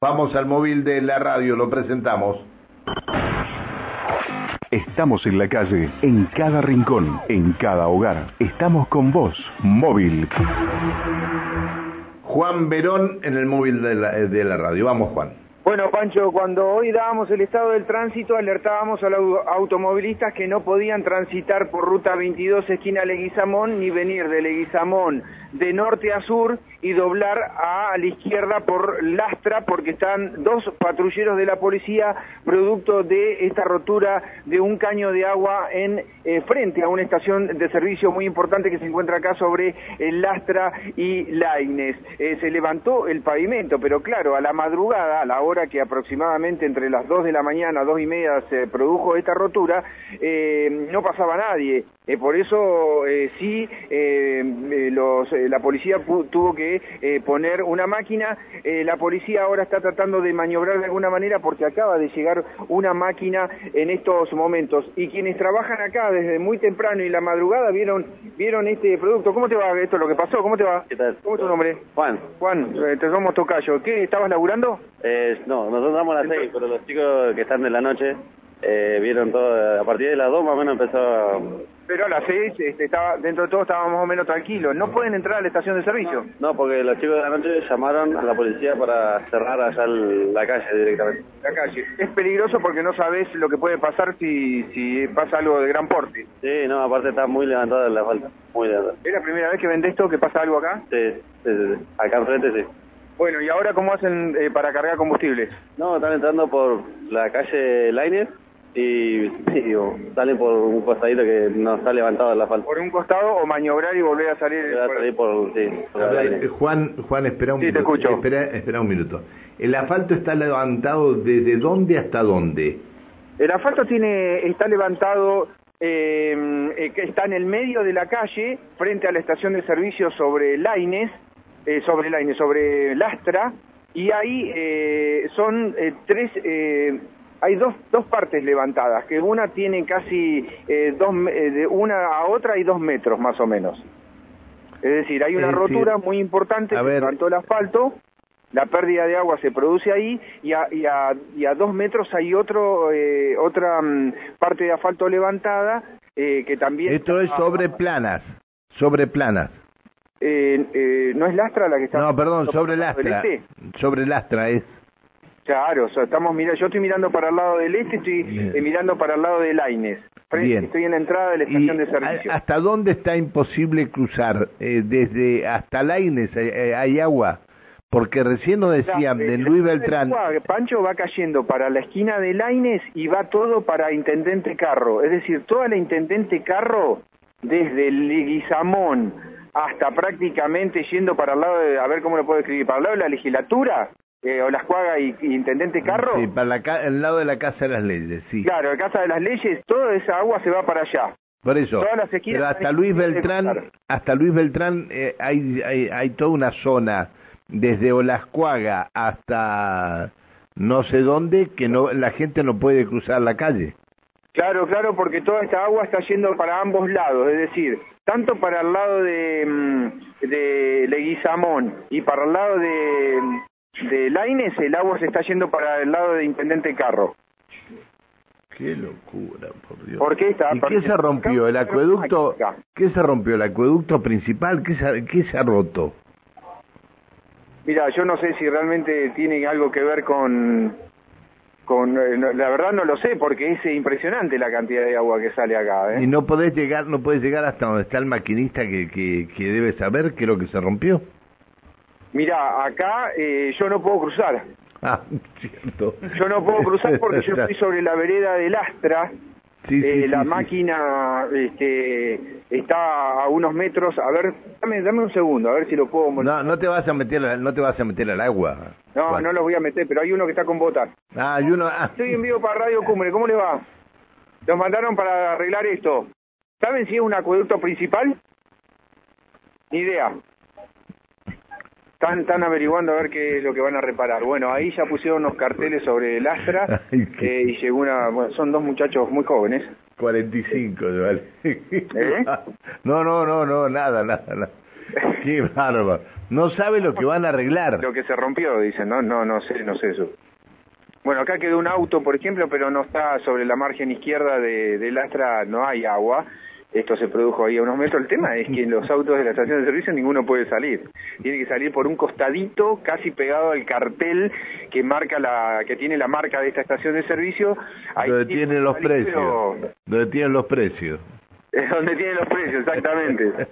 Vamos al móvil de la radio, lo presentamos. Estamos en la calle, en cada rincón, en cada hogar. Estamos con vos, móvil. Juan Verón en el móvil de la, de la radio. Vamos, Juan. Bueno, Pancho, cuando hoy dábamos el estado del tránsito, alertábamos a los automovilistas que no podían transitar por ruta 22 esquina Leguizamón ni venir de Leguizamón de norte a sur y doblar a la izquierda por Lastra porque están dos patrulleros de la policía producto de esta rotura de un caño de agua en eh, frente a una estación de servicio muy importante que se encuentra acá sobre el Lastra y Laines. Eh, se levantó el pavimento, pero claro, a la madrugada, a la hora que aproximadamente entre las 2 de la mañana, dos y media se produjo esta rotura, eh, no pasaba nadie. por eso sí los, la policía tuvo que eh, poner una máquina. Eh, la policía ahora está tratando de maniobrar de alguna manera porque acaba de llegar una máquina en estos momentos. Y quienes trabajan acá desde muy temprano y la madrugada vieron vieron este producto. ¿Cómo te va esto lo que pasó? ¿Cómo te va? ¿Qué tal? ¿Cómo es tu nombre? Juan. Juan, eh, te somos tocayo. ¿Qué? ¿Estabas laburando? No, nosotros damos a las seis, pero los chicos que están de la noche vieron todo. A partir de las dos más o menos empezó pero a las seis este, estaba, dentro de todo estábamos más o menos tranquilos. ¿No pueden entrar a la estación de servicio? No, porque los chicos de la noche llamaron a la policía para cerrar allá la calle directamente. La calle. Es peligroso porque no sabes lo que puede pasar si, si pasa algo de gran porte. Sí, no, aparte está muy levantada la falta. Muy levantada. ¿Es la primera vez que ven esto, que pasa algo acá? Sí, sí, sí, acá enfrente sí. Bueno, ¿y ahora cómo hacen eh, para cargar combustible? No, están entrando por la calle Lainez y, digo, sale por un costadito que no está levantado la falta. ¿Por un costado o maniobrar y volver a salir? por, sí, eh, Juan, Juan, espera un minuto. te escucho. Espera, espera un minuto. ¿El asfalto está levantado desde dónde hasta dónde? El asfalto tiene, está levantado, em, eh, está en el medio de la calle, frente a la estación de servicio sobre Laines, eh, sobre Laines, sobre Lastra, y ahí eh, son tres hay dos, dos partes levantadas, que una tiene casi eh, dos, eh, de una a otra y dos metros más o menos. Es decir, hay una rotura muy importante, se levantó el asfalto, la pérdida de agua se produce ahí y a, y a, y a dos metros hay otro, eh, otra mm, parte de asfalto levantada que también... Esto es sobre planas, sobre planas. ¿No es Lastra la que está...? No, perdón, sobre Lastra. Sobre Lastra es... Claro, o sea, estamos mirando, yo estoy mirando para el lado del este, estoy eh, mirando para el lado de Laines. Estoy en la entrada de la estación de servicio. ¿Hasta dónde está imposible cruzar? Eh, desde hasta Laines eh, hay agua. Porque recién nos decían de Luis Beltrán. Pancho va cayendo para la esquina de Laines y va todo para Intendente Carro. Es decir, toda la Intendente Carro, desde Leguizamón hasta prácticamente yendo para el lado de, a ver cómo lo puedo escribir, para el lado de la legislatura, eh, y, Intendente Carro. Sí, para el lado de la Casa de las Leyes, sí. Claro, la Casa de las Leyes, toda esa agua se va para allá. Por eso, pero hasta Luis Beltrán, hasta Luis Beltrán eh, hay, hay, hay toda una zona desde Olascuaga hasta no sé dónde que no la gente no puede cruzar la calle. Claro, claro, porque toda esta agua está yendo para ambos lados, es decir, tanto para el lado de, mm, de Leguizamón y para el lado de, de Laines el agua se está yendo para el lado de Intendente Carro. Qué locura, por Dios. ¿Por qué está? ¿Y qué se rompió? ¿El acueducto? ¿Qué se rompió? ¿El acueducto principal? ¿Qué se, qué se ha roto? Mira, yo no sé si realmente tiene algo que ver con... con eh, la verdad no lo sé, porque es impresionante la cantidad de agua que sale acá. ¿eh? ¿Y no podés llegar no podés llegar hasta donde está el maquinista que, que, que debe saber qué es lo que se rompió? Mira, acá eh, yo no puedo cruzar. Ah, cierto. Yo no puedo cruzar porque yo estoy sobre la vereda del Astra. Eh, la máquina este, está a unos metros. A ver, dame, dame un segundo, a ver si lo puedo. No, no te vas a meter, no te vas a meter al agua. No, no los voy a meter, pero hay uno que está con botas. Ah, hay uno. Ah. Estoy en vivo para Radio Cumbre. ¿Cómo le va? Los mandaron para arreglar esto. ¿Saben si es un acueducto principal? Ni idea. Están, averiguando a ver qué es lo que van a reparar. Bueno, ahí ya pusieron unos carteles sobre el Astra eh, y llegó una... Bueno, son dos muchachos muy jóvenes. 45, ¿vale? ¿Eh? No, no, no, no, nada, nada, nada. Qué bárbaro. No sabe lo que van a arreglar. Lo que se rompió, dicen, no, no, no sé, no sé eso. Bueno, acá quedó un auto, por ejemplo, pero no está sobre la margen izquierda de, del Astra, no hay agua. Esto se produjo ahí a unos metros. El tema es que en los autos de la estación de servicio ninguno puede salir. Tiene que salir por un costadito, casi pegado al cartel que marca la, que tiene la marca de esta estación de servicio. Ahí donde tienen los precios. Donde tienen los precios. Es donde tienen los precios, exactamente.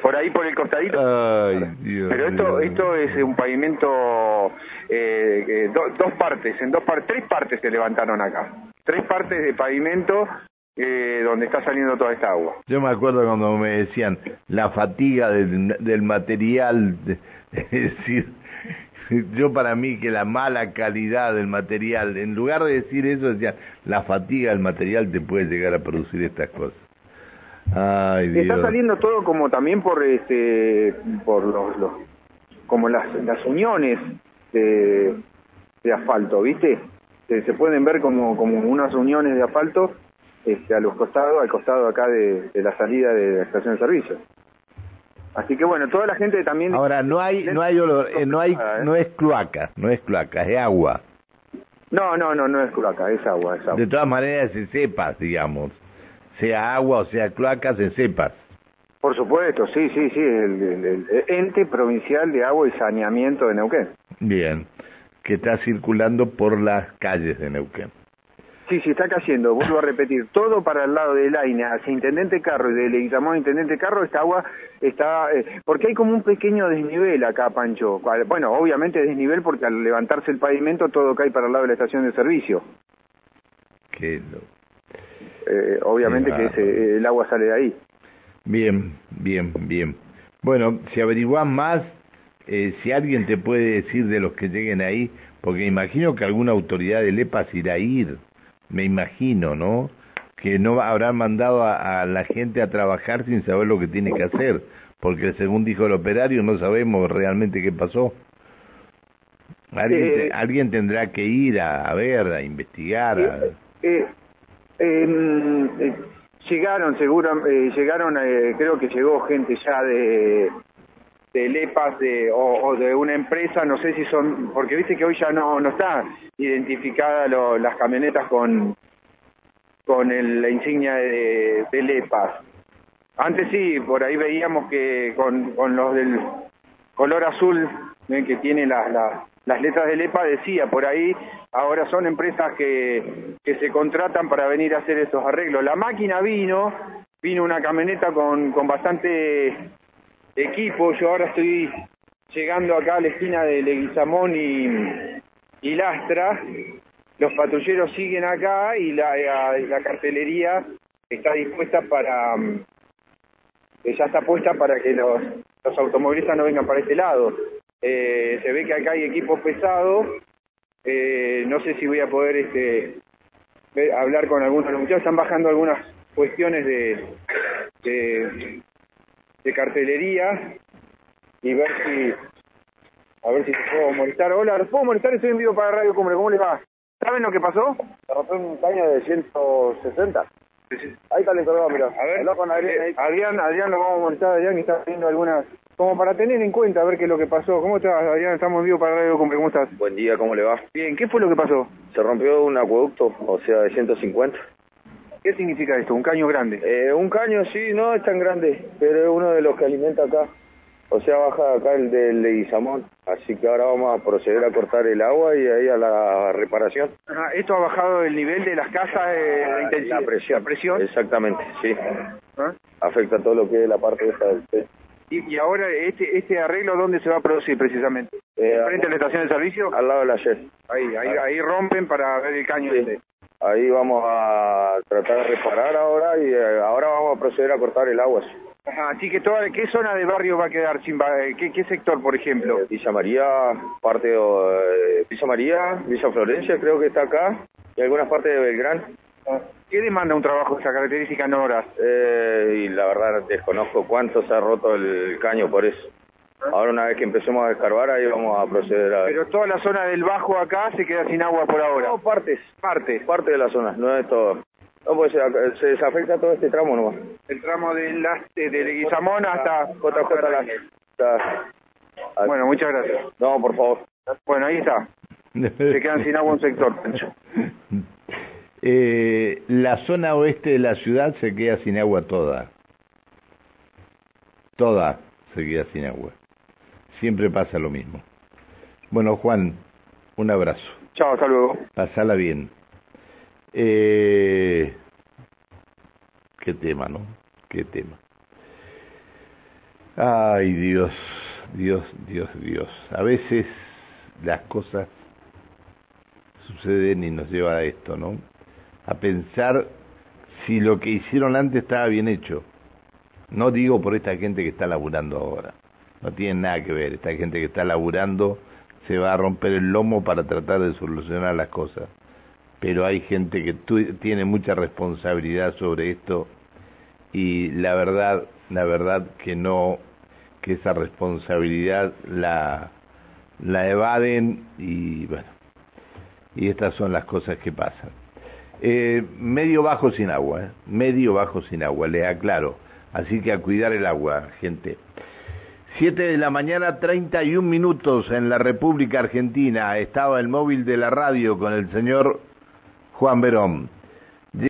por ahí por el costadito. Pero esto esto es un pavimento eh, dos partes, en dos partes, tres partes se levantaron acá. Tres partes de pavimento eh, donde está saliendo toda esta agua. Yo me acuerdo cuando me decían la fatiga del, del material, es decir, yo para mí que la mala calidad del material, en lugar de decir eso decían la fatiga del material te puede llegar a producir estas cosas. Ay, Está saliendo todo como también por este por los, los como las, las uniones de, de asfalto, ¿viste? Se, se pueden ver como, como unas uniones de asfalto este, a los costados, al costado acá de, la salida de la estación de servicio. Así que bueno, toda la gente también... Ahora, no hay, no hay olor, eh, no hay, ¿eh? no es cloaca, no es cloaca, es agua. No, no, no, no es cloaca, es agua, es agua. De todas maneras, se sepas, digamos, sea agua o sea cloaca, se sepas. Por supuesto, sí, sí, sí, el, el, ente provincial de agua y saneamiento de Neuquén. Bien, que está circulando por las calles de Neuquén. Sí, sí, está cayendo, vuelvo a repetir, todo para el lado del AINE, hacia Intendente Carro y de Leguizamón Intendente Carro, esta agua está, eh, porque hay como un pequeño desnivel acá, Pancho. Bueno, obviamente desnivel porque al levantarse el pavimento todo cae para el lado de la estación de servicio. Qué eh, obviamente que ese, el agua sale de ahí. Bien, bien, bien. Bueno, si averiguás más, eh, si alguien te puede decir de los que lleguen ahí, porque imagino que alguna autoridad de LEPAS irá a ir me imagino, ¿no? Que no habrán mandado a, la gente a trabajar sin saber lo que tiene que hacer, porque según dijo el operario no sabemos realmente qué pasó. Alguien, eh, alguien tendrá que ir a, ver, a investigar. Eh, em, eh, llegaron, seguro, llegaron, creo que llegó gente ya de, de LEPAS de, o, de una empresa, no sé si son, porque viste que hoy ya no, no está identificada las camionetas con, con la insignia de, LEPAS. Antes sí, por ahí veíamos que con, con los del color azul que tiene las, las letras de LEPA decía por ahí, ahora son empresas que, que se contratan para venir a hacer esos arreglos. La máquina vino, vino una camioneta con, con bastante equipo. Yo ahora estoy llegando acá a la esquina de Leguizamón y, Lastra. Los patrulleros siguen acá y la, cartelería está dispuesta para... Mm, ya está puesta para que los, automovilistas no vengan para este lado. Eh, se ve que acá hay equipos pesados. Eh, no sé si voy a poder este, hablar con algunos de los muchachos. Están bajando algunas cuestiones de, de cartelería y ver si a ver si te puedo molestar. Hola, ¿los puedo molestar? Estoy en vivo para Radio Cumbre, ¿cómo les va? ¿Saben lo que pasó? Se rompió un caño de 160. Ahí está el encargado, mira. A ver, con eh, Adrián, Adrián, lo vamos a molestar, Adrián, y está viendo algunas... Como para tener en cuenta, a ver qué es lo que pasó. ¿Cómo estás, Adrián? Estamos en vivo para Radio Cumbre, ¿cómo estás? Buen día, ¿cómo le va? Bien, ¿qué fue lo que pasó? Se rompió un acueducto, o sea, de 150. ¿Qué significa esto? ¿Un caño grande? Eh, un caño sí, no es tan grande, pero es uno de los que alimenta acá. O sea, baja acá el del Leguizamón. Así que ahora vamos a proceder a cortar el agua y ahí a la reparación. Ajá, ¿Esto ha bajado el nivel de las casas eh, de intensidad? La presión. presión? Exactamente, sí. ¿Ah? Afecta todo lo que es la parte esta del. ¿Y, ahora este este arreglo dónde se va a producir precisamente? Eh, ¿Frente a la estación de servicio? Al lado de la JET. Ahí, ahí, ahí rompen para ver el caño este. Ahí vamos a tratar de reparar ahora y eh, ahora vamos a proceder a cortar el agua. así que toda, ¿qué zona de barrio va a quedar sin eh, ¿Qué, qué sector, por ejemplo? Eh, Villa María, parte de Villa María, Villa Florencia creo que está acá y algunas partes de Belgrán. Ah, ¿Qué demanda un trabajo de esa característica en horas? y la verdad desconozco cuánto se ha roto el caño por eso. Ahora una vez que empecemos a escarbar ahí vamos a proceder a... Pero toda la zona del bajo acá se queda sin agua por ahora. No, partes. Partes. Parte de la zona, no es todo. No, pues se, desafecta todo este tramo nomás. El tramo de, de, de Leguizamón hasta JJ la... Bueno, muchas gracias. No, por favor. Bueno, ahí está. Se quedan sin agua un sector, eh, la zona oeste de la ciudad se queda sin agua toda. Toda se queda sin agua. Siempre pasa lo mismo. Bueno, Juan, un abrazo. Chao, hasta luego. Pasala bien. Eh, qué tema, ¿no? Qué tema. Ay, Dios, Dios, Dios, Dios. A veces las cosas suceden y nos lleva a esto, ¿no? A pensar si lo que hicieron antes estaba bien hecho. No digo por esta gente que está laburando ahora. No tiene nada que ver. Esta gente que está laburando se va a romper el lomo para tratar de solucionar las cosas. Pero hay gente que tiene mucha responsabilidad sobre esto y la verdad, la verdad que no, que esa responsabilidad la, la evaden y bueno, y estas son las cosas que pasan. Eh, medio bajo sin agua, ¿eh? medio bajo sin agua, le aclaro. Así que a cuidar el agua, gente. Siete de la mañana, treinta y un minutos en la República Argentina. Estaba el móvil de la radio con el señor Juan Verón.